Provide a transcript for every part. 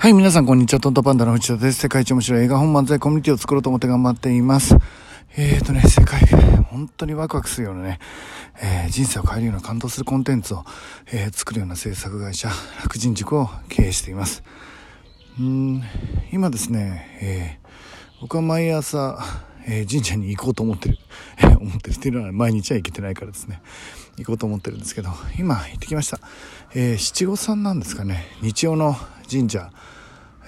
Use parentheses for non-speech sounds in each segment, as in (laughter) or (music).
はい、皆さんこんにちは。トントパンダの藤田です。世界一面白い映画本漫才コミュニティを作ろうと思って頑張っています。えーとね、世界、本当にワクワクするようなね、えー、人生を変えるような感動するコンテンツを、えー、作るような制作会社、楽人塾を経営しています。うん、今ですね、えー、僕は毎朝、え神社に行こうと思ってる、(laughs) 思ってるっていうのは毎日は行けてないからですね、行こうと思ってるんですけど、今行ってきました。え七五三なんですかね、日曜の神社、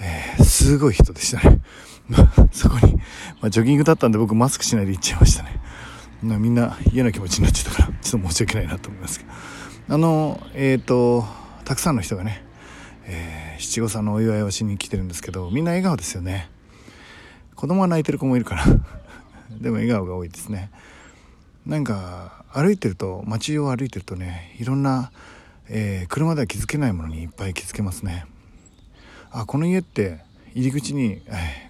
えー、すごい人でしたね。(laughs) そこに、まあ、ジョギングだったんで僕マスクしないで行っちゃいましたね。みんな嫌な気持ちになっちゃったから、ちょっと申し訳ないなと思いますけど。あの、えっ、ー、と、たくさんの人がね、えー、七五三のお祝いをしに来てるんですけど、みんな笑顔ですよね。子供は泣いてる子もいるから。(laughs) でも笑顔が多いですね。なんか、歩いてると、街を歩いてるとね、いろんな、えー、車では気づけないものにいっぱい気づけますね。あこの家って入り口に、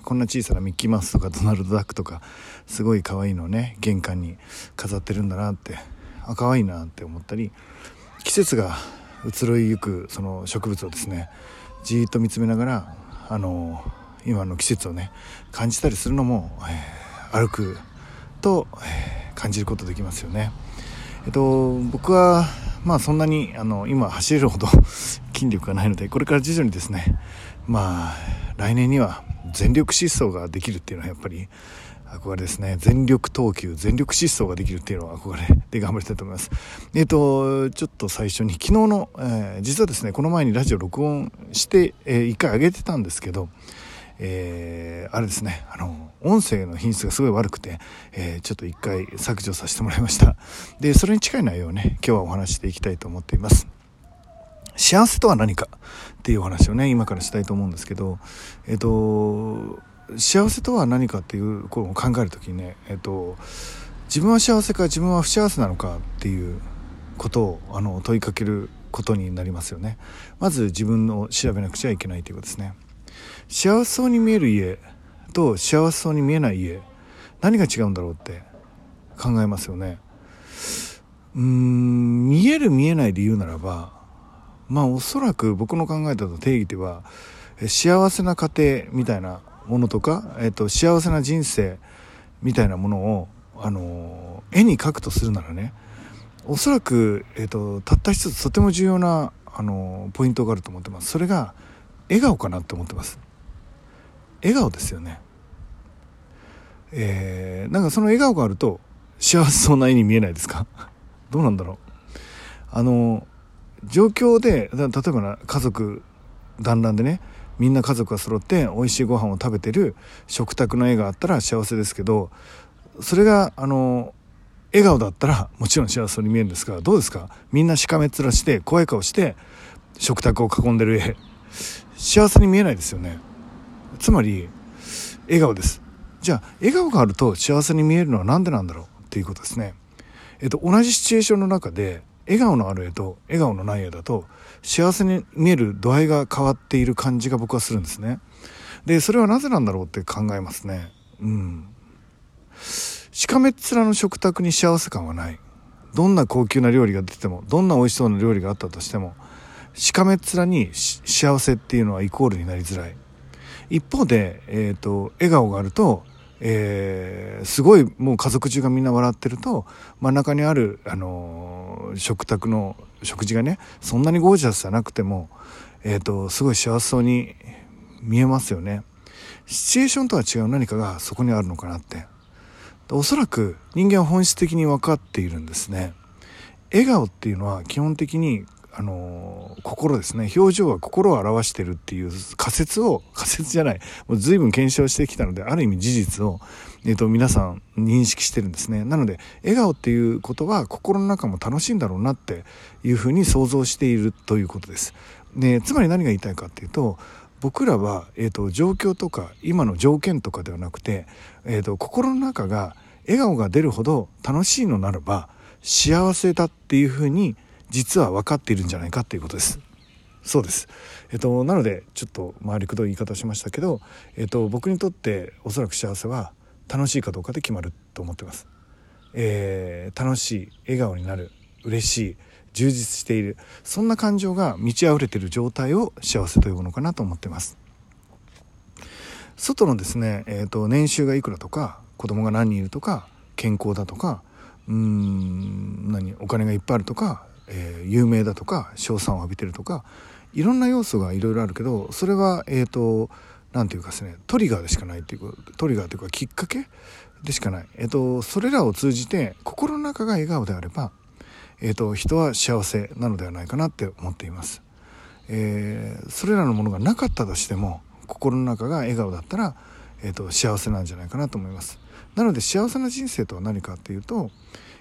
こんな小さなミッキーマウスとかドナルド・ダックとかすごい可愛いのをね玄関に飾ってるんだなってあ可愛いなって思ったり季節が移ろいゆくその植物をですねじーっと見つめながらあの今の季節をね感じたりするのも、えー、歩くと、えー、感じることできますよね。えっと僕はまあそんなにあの今走れるほど筋力がないのでこれから徐々にですねまあ来年には全力疾走ができるっていうのはやっぱり憧れですね。全力投球全力疾走ができるっていうのは憧れで頑張りたいと思います。えっ、ー、とちょっと最初に昨日の、えー、実はですねこの前にラジオ録音して、えー、1回上げてたんですけどえー、あれですねあの音声の品質がすごい悪くて、えー、ちょっと一回削除させてもらいました。でそれに近い内容をね今日はお話していきたいと思っています。幸せとは何かっていうお話をね今からしたいと思うんですけどえっ、と幸せとは何かっていうことを考える時にねえっ、と自分は幸せか自分は不幸せなのかっていうことをあの問いかけることになりますよね。まず自分を調べなくちゃいけないということですね。幸せそうに見える家と幸せそうに見えない家何が違うんだろうって考えますよね。うーん見える見えないで言うならばまあおそらく僕の考えた定義では幸せな家庭みたいなものとか、えっと、幸せな人生みたいなものを、あの絵に描くとするならねおそらく、えっと、たった一つとても重要な、あのポイントがあると思ってます。それが笑顔かなって思ってます。笑顔ですよね。えー、なんかその笑顔があると幸せそうな絵に見えないですか？(laughs) どうなんだろう？あの状況で例えばな家族団らんでねみんな家族が揃って美味しいご飯を食べてる食卓の絵があったら幸せですけどそれがあの笑顔だったらもちろん幸せに見えるんですがどうですか？みんなしかめっ面して怖い顔して食卓を囲んでる絵。幸せに見えないですよね。つまり笑顔です。じゃあ笑顔があると幸せに見えるのは何でなんだろう？っていうことですね。えっと同じシチュエーションの中で笑顔のある絵と笑顔のない絵だと幸せに見える度合いが変わっている感じが僕はするんですね。で、それはなぜなんだろうって考えますね。うん。しかめっ面の食卓に幸せ感はない。どんな高級な料理が出ても、どんな美味しそうな料理があったとしても、しかめっ面に幸せっていうのはイコールになりづらい。一方で、えっ、ー、と、笑顔があると、えー、すごいもう家族中がみんな笑ってると真ん中にある、あのー、食卓の食事がねそんなにゴージャスじゃなくても、えーと、すごい幸せそうに見えますよね。シチュエーションとは違う何かがそこにあるのかなっておそらく人間は本質的に分かっているんですね笑顔っていうのは基本的にあの心ですね。表情は心を表してるっていう仮説を仮説じゃない。もう随分検証してきたのである意味事実を、えーと、皆さん認識してるんですね。なので笑顔っていうことは心の中も楽しいんだろうなっていうふうに想像しているということです。でつまり何が言いたいかっていうと僕らは、えーと、状況とか今の条件とかではなくて、えーと心の中が笑顔が出るほど楽しいのならば幸せだっていうふうに実は分かっているんじゃないかっていうことです。そうです。えっと、なので、ちょっと回りくどい言い方しましたけど、えっと、僕にとっておそらく幸せは楽しいかどうかで決まると思ってます。えー、楽しい、笑顔になる、嬉しい、充実している、そんな感情が満ち溢れている状態を幸せと呼ぶのかなと思ってます。外のですね、えーと、年収がいくらとか子供が何人いるとか健康だとかうーん何お金がいっぱいあるとか、えー、有名だとか賞賛を浴びてるとかいろんな要素がいろいろあるけどそれはえっ、ー、と何て言うかですねトリガーでしかないっていうトリガーというかきっかけでしかない、えっ、ー、と、それらを通じて心の中が笑顔であれば、えっ、と、人は幸せなのではないかなって思っています。えー、それらのものがなかったとしても心の中が笑顔だったら、えーと、幸せなんじゃないかなと思いますなので幸せな人生とは何かっていうと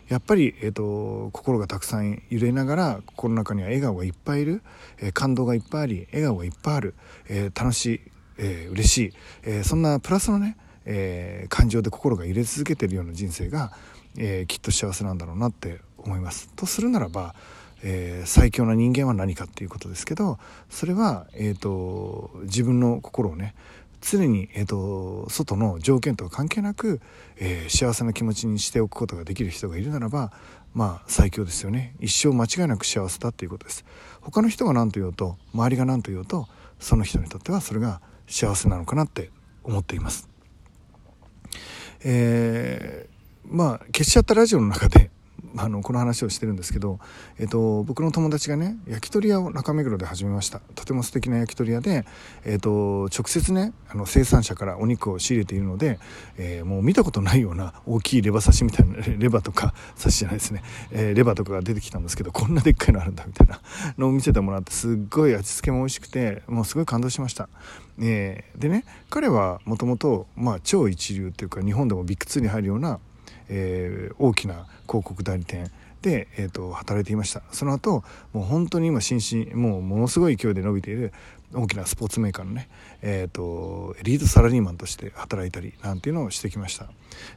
やっぱり、えーと、心がたくさん揺れながら心の中には笑顔がいっぱいいる、えー、感動がいっぱいあり笑顔がいっぱいある、えー、楽しい、えー、嬉しい、えそんなプラスのね、え感情で心が揺れ続けているような人生が、えきっと幸せなんだろうなって思います。とするならばえー、最強な人間は何かっていうことですけどそれは、えーと、自分の心をね常に、えーと、外の条件とは関係なく、えー、幸せな気持ちにしておくことができる人がいるならばまあ最強ですよね。一生間違いなく幸せだっていうことです。他の人が何と言おうと周りが何と言おうとその人にとってはそれが幸せなのかなって思っています。えー、まあ消しちゃったラジオの中であのこの話をしてるんですけど、えっと、僕の友達がね焼き鳥屋を中目黒で始めましたとても素敵な焼き鳥屋で、えっと、直接ねあの生産者からお肉を仕入れているので、えー、もう見たことないような大きいレバ刺しみたいなレバとか刺しじゃないですね、えー、レバとかが出てきたんですけどこんなでっかいのあるんだみたいなのを見せてもらってすっごい味付けも美味しくてもうすごい感動しました。えー、でね彼はもともと超一流っていうか日本でもビッグ2に入るようなえー、大きな広告代理店で、えーと、働いていました。その後もう本当に今心身もうものすごい勢いで伸びている大きなスポーツメーカーのね、えーと、エリートサラリーマンとして働いたりなんていうのをしてきました。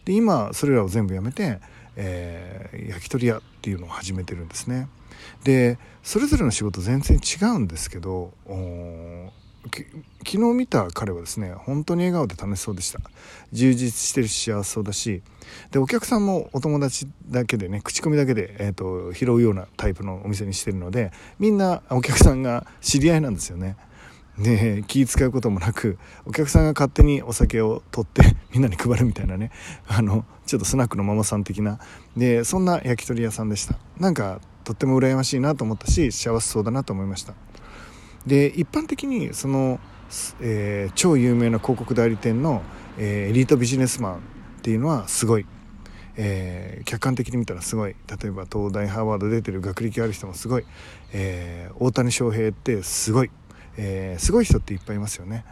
で今それらを全部やめて、えー、焼き鳥屋っていうのを始めてるんですね。でそれぞれの仕事全然違うんですけど昨日見た彼はですね本当に笑顔で楽しそうでした。充実してるし幸せそうだしでお客さんもお友達だけでね口コミだけで、えーと、拾うようなタイプのお店にしてるのでみんなお客さんが知り合いなんですよね。で気使うこともなくお客さんが勝手にお酒を取ってみんなに配るみたいなねあのちょっとスナックのママさん的な。でそんな焼き鳥屋さんでした。なんかとっても羨ましいなと思ったし幸せそうだなと思いました。で一般的にその、えー、超有名な広告代理店の、えー、エリートビジネスマンっていうのはすごい、えー、客観的に見たらすごい例えば東大ハーバード出てる学歴ある人もすごい、え大谷翔平ってすごい、えすごい人っていっぱいいますよね。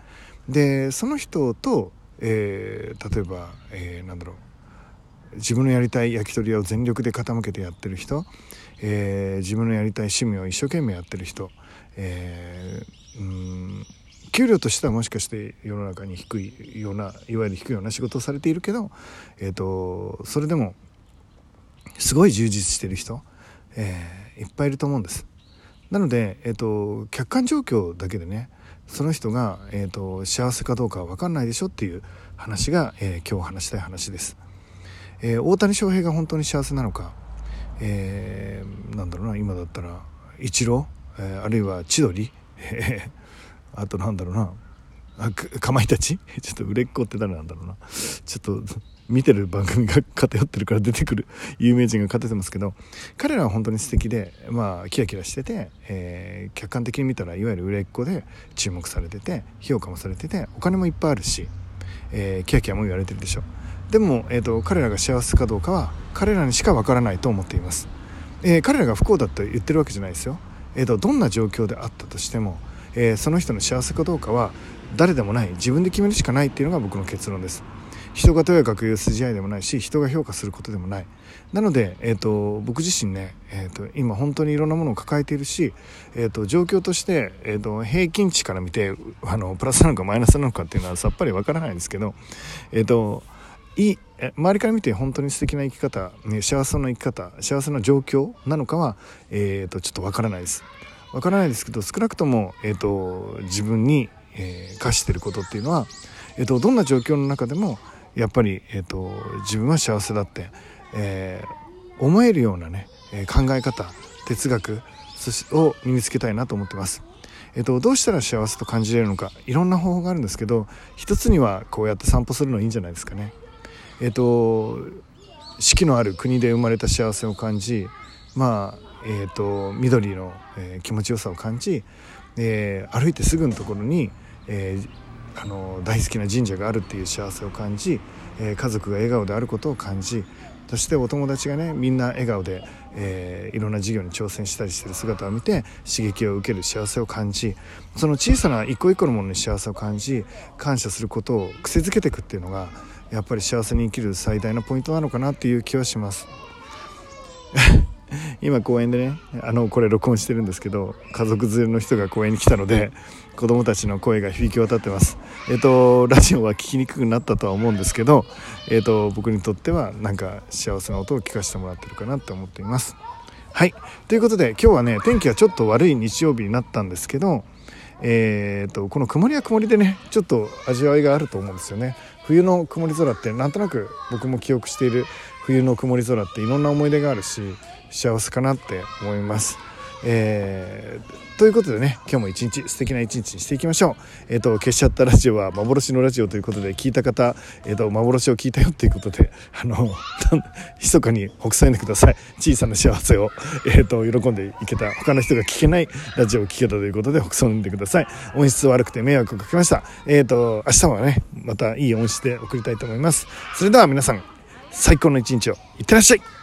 でその人と、え例えば、えなんだろう自分のやりたい焼き鳥屋を全力で傾けてやってる人、え自分のやりたい趣味を一生懸命やってる人えー、うん給料としてはもしかして世の中に低いようないわゆる低いような仕事をされているけど、えーと、それでもすごい充実してる人、えー、いっぱいいると思うんです。なので、えーと、客観状況だけでねその人が、えーと、幸せかどうかは分かんないでしょっていう話が、えー、今日話したい話です。えー、大谷翔平が本当に幸せなのか、えー、なんだろうな今だったらイチローえー、あるいは千鳥、え、(laughs) あとなんだろうな。あかまいたち？(laughs) ちょっと売れっ子って誰なんだろうな。ちょっと見てる番組が偏ってるから出てくる。(laughs) 有名人が勝ててますけど。彼らは本当に素敵でまあキラキラしてて、えー、客観的に見たらいわゆる売れっ子で注目されてて評価もされててお金もいっぱいあるし、えー、キラキラも言われてるでしょ。でも、えーと、彼らが幸せかどうかは彼らにしかわからないと思っています、えー、彼らが不幸だと言ってるわけじゃないですよ。えーと、どんな状況であったとしても、えー、その人の幸せかどうかは誰でもない自分で決めるしかないっていうのが僕の結論です。人がとやかく言う筋合いでもないし人が評価することでもない。なので、えーと、僕自身ね、えーと、今本当にいろんなものを抱えているし、えー、と状況として、えー、と平均値から見てあのプラスなのかマイナスなのかっていうのはさっぱりわからないんですけど、えー、といい周りから見て本当に素敵な生き方、ね、幸せな生き方幸せな状況なのかは、えーと、ちょっとわからないですわからないですけど少なくとも、えーと、自分に、えー、課してることっていうのは、えーと、どんな状況の中でもやっぱり、えー、と自分は幸せだって、えー、思えるようなね、考え方哲学を身につけたいなと思ってます。えっと、どうしたら幸せと感じれるのかいろんな方法があるんですけど一つにはこうやって散歩するのいいんじゃないですかね。えっと四季のある国で生まれた幸せを感じまあえーと、緑の、えー、気持ちよさを感じ、えー、歩いてすぐのところに、えー、あの大好きな神社があるっていう幸せを感じ、え家族が笑顔であることを感じそしてお友達がねみんな笑顔で、えいろんな事業に挑戦したりしてる姿を見て刺激を受ける幸せを感じその小さな一個一個のものに幸せを感じ感謝することを癖づけていくっていうのがやっぱり幸せに生きる最大のポイントなのかなっていう気はします。(laughs) 今公園でねあのこれ録音してるんですけど家族連れの人が公園に来たので子供たちの声が響き渡ってます。えっ、とラジオは聞きにくくなったとは思うんですけどえっ、と僕にとってはなんか幸せな音を聞かせてもらってるかなって思っています。はい。ということで今日はね天気はちょっと悪い日曜日になったんですけどえーと、とこの曇りは曇りでねちょっと味わいがあると思うんですよね。冬の曇り空ってなんとなく僕も記憶している冬の曇り空っていろんな思い出があるし幸せかなって思います。えー、ということでね今日も一日素敵な一日にしていきましょう。えっ、ー、と消しちゃったラジオは幻のラジオということで聞いた方、えっ、ー、と幻を聞いたよっていうことであの (laughs) 密かに北斎んでください。小さな幸せを、えっと喜んでいけた他の人が聞けないラジオを聞けたということで北斎んでください。音質悪くて迷惑をかけました。えっ、と明日はねまたいい音質で送りたいと思います。それでは皆さん最高の一日を。いってらっしゃい。